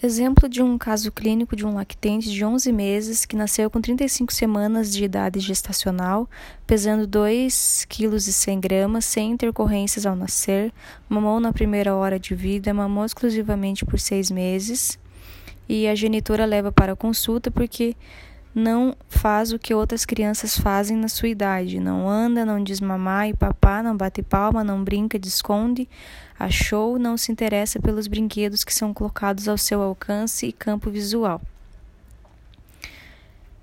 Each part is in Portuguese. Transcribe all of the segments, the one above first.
Exemplo de um caso clínico de um lactente de 11 meses que nasceu com 35 semanas de idade gestacional, pesando 2,1 kg, sem intercorrências ao nascer, mamou na primeira hora de vida, mamou exclusivamente por seis meses e a genitora leva para consulta porque não faz o que outras crianças fazem na sua idade. Não anda, não diz mamá e papá, não bate palma, não brinca de esconde. Achou, não se interessa pelos brinquedos que são colocados ao seu alcance e campo visual.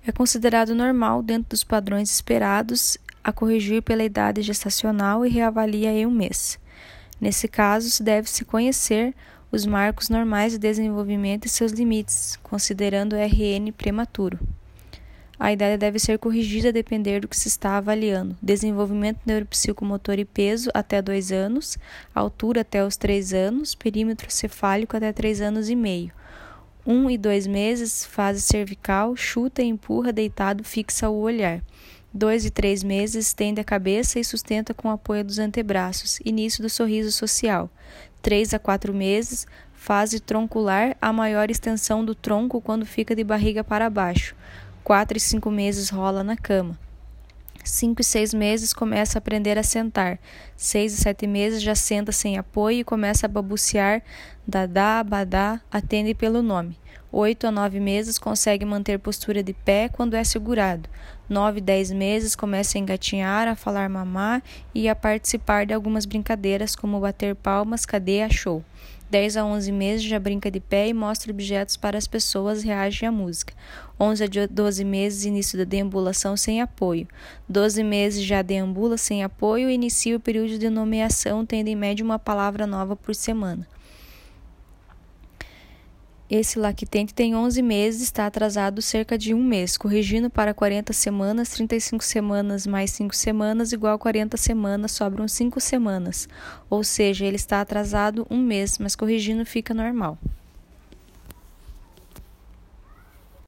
É considerado normal, dentro dos padrões esperados, a corrigir pela idade gestacional e reavalia em um mês. Nesse caso, deve-se conhecer os marcos normais de desenvolvimento e seus limites, considerando o RN prematuro. A idade deve ser corrigida a depender do que se está avaliando. Desenvolvimento neuropsicomotor e peso até 2 anos, altura até os 3 anos, perímetro cefálico até 3 anos e meio. 1 um e 2 meses, fase cervical, chuta, empurra, deitado, fixa o olhar. 2 e 3 meses, estende a cabeça e sustenta com o apoio dos antebraços, início do sorriso social. 3 a 4 meses, fase troncular, a maior extensão do tronco quando fica de barriga para baixo. 4 e 5 meses rola na cama. 5 e 6 meses começa a aprender a sentar. 6 e 7 meses já senta sem apoio e começa a babucear, dadá, badá, atende pelo nome. 8 a 9 meses consegue manter postura de pé quando é segurado. 9 e 10 meses começa a engatinhar, a falar mamá e a participar de algumas brincadeiras como bater palmas, cadê, achou. 10 a 11 meses já brinca de pé e mostra objetos para as pessoas reage à música. 11 a 12 meses início da deambulação sem apoio. 12 meses já deambula sem apoio e inicia o período de nomeação, tendo em média uma palavra nova por semana. Esse lactente tem 11 meses, está atrasado cerca de um mês, corrigindo para 40 semanas, 35 semanas mais 5 semanas igual a 40 semanas, sobram 5 semanas. Ou seja, ele está atrasado um mês, mas corrigindo fica normal.